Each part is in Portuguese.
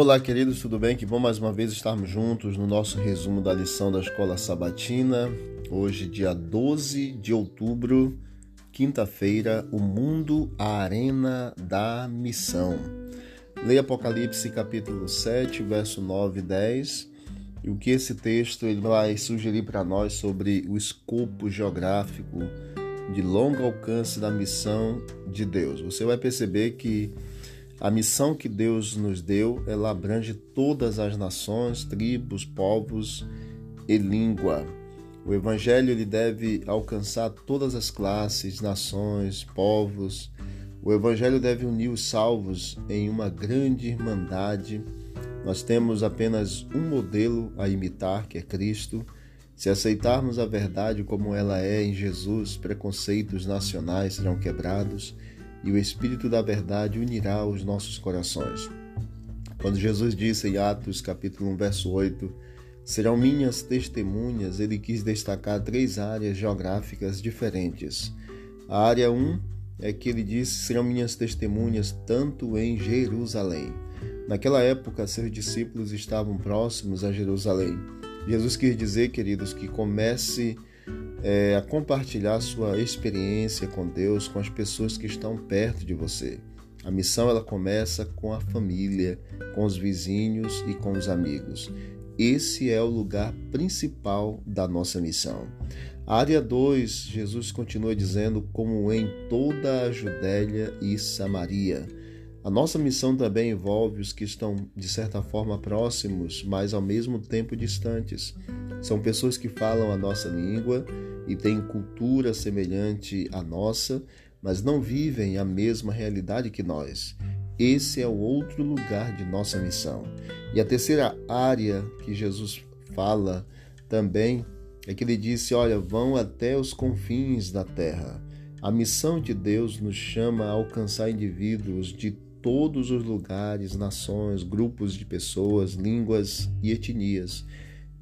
Olá, queridos, tudo bem? Que bom mais uma vez estarmos juntos no nosso resumo da lição da Escola Sabatina. Hoje, dia 12 de outubro, quinta-feira, o mundo, a arena da missão. Leia Apocalipse capítulo 7, verso 9 e 10. E o que esse texto ele vai sugerir para nós sobre o escopo geográfico de longo alcance da missão de Deus. Você vai perceber que a missão que Deus nos deu, ela abrange todas as nações, tribos, povos e língua. O evangelho ele deve alcançar todas as classes, nações, povos. O evangelho deve unir os salvos em uma grande irmandade. Nós temos apenas um modelo a imitar, que é Cristo. Se aceitarmos a verdade como ela é em Jesus, preconceitos nacionais serão quebrados e o Espírito da Verdade unirá os nossos corações. Quando Jesus disse em Atos capítulo 1, verso 8, serão minhas testemunhas, ele quis destacar três áreas geográficas diferentes. A área 1 é que ele disse serão minhas testemunhas tanto em Jerusalém. Naquela época, seus discípulos estavam próximos a Jerusalém. Jesus quis dizer, queridos, que comece é, a compartilhar sua experiência com Deus com as pessoas que estão perto de você. A missão ela começa com a família, com os vizinhos e com os amigos. Esse é o lugar principal da nossa missão. A área 2, Jesus continua dizendo, como em toda a Judéia e Samaria. A nossa missão também envolve os que estão, de certa forma, próximos, mas ao mesmo tempo distantes. São pessoas que falam a nossa língua e têm cultura semelhante à nossa, mas não vivem a mesma realidade que nós. Esse é o outro lugar de nossa missão. E a terceira área que Jesus fala também é que ele disse: Olha, vão até os confins da terra. A missão de Deus nos chama a alcançar indivíduos de todos os lugares, nações, grupos de pessoas, línguas e etnias.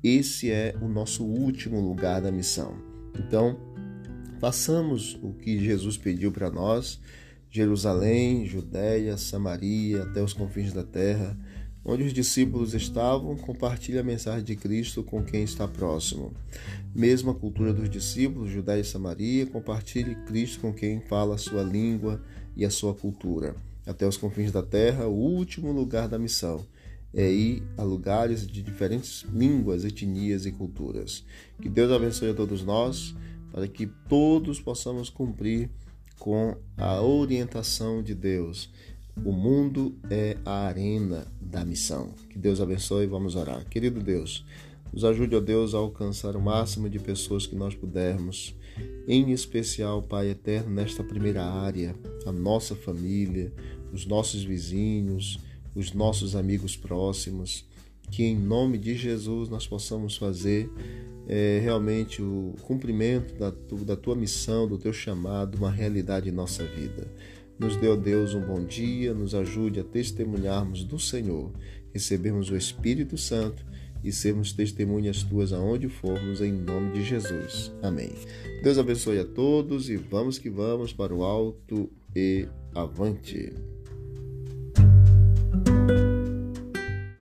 Esse é o nosso último lugar da missão. Então, façamos o que Jesus pediu para nós: Jerusalém, Judéia, Samaria, até os confins da terra. Onde os discípulos estavam, compartilhe a mensagem de Cristo com quem está próximo. Mesma cultura dos discípulos, Judéia e Samaria, compartilhe Cristo com quem fala a sua língua e a sua cultura. Até os confins da terra, o último lugar da missão é ir a lugares de diferentes línguas, etnias e culturas. Que Deus abençoe a todos nós, para que todos possamos cumprir com a orientação de Deus. O mundo é a arena da missão. Que Deus abençoe e vamos orar. Querido Deus, nos ajude, ó Deus, a alcançar o máximo de pessoas que nós pudermos, em especial, Pai eterno, nesta primeira área, a nossa família, os nossos vizinhos, os nossos amigos próximos, que em nome de Jesus nós possamos fazer é, realmente o cumprimento da, tu, da tua missão, do teu chamado, uma realidade em nossa vida. Nos dê, Deus, um bom dia, nos ajude a testemunharmos do Senhor, recebermos o Espírito Santo e sermos testemunhas tuas aonde formos, em nome de Jesus. Amém. Deus abençoe a todos e vamos que vamos para o alto e avante.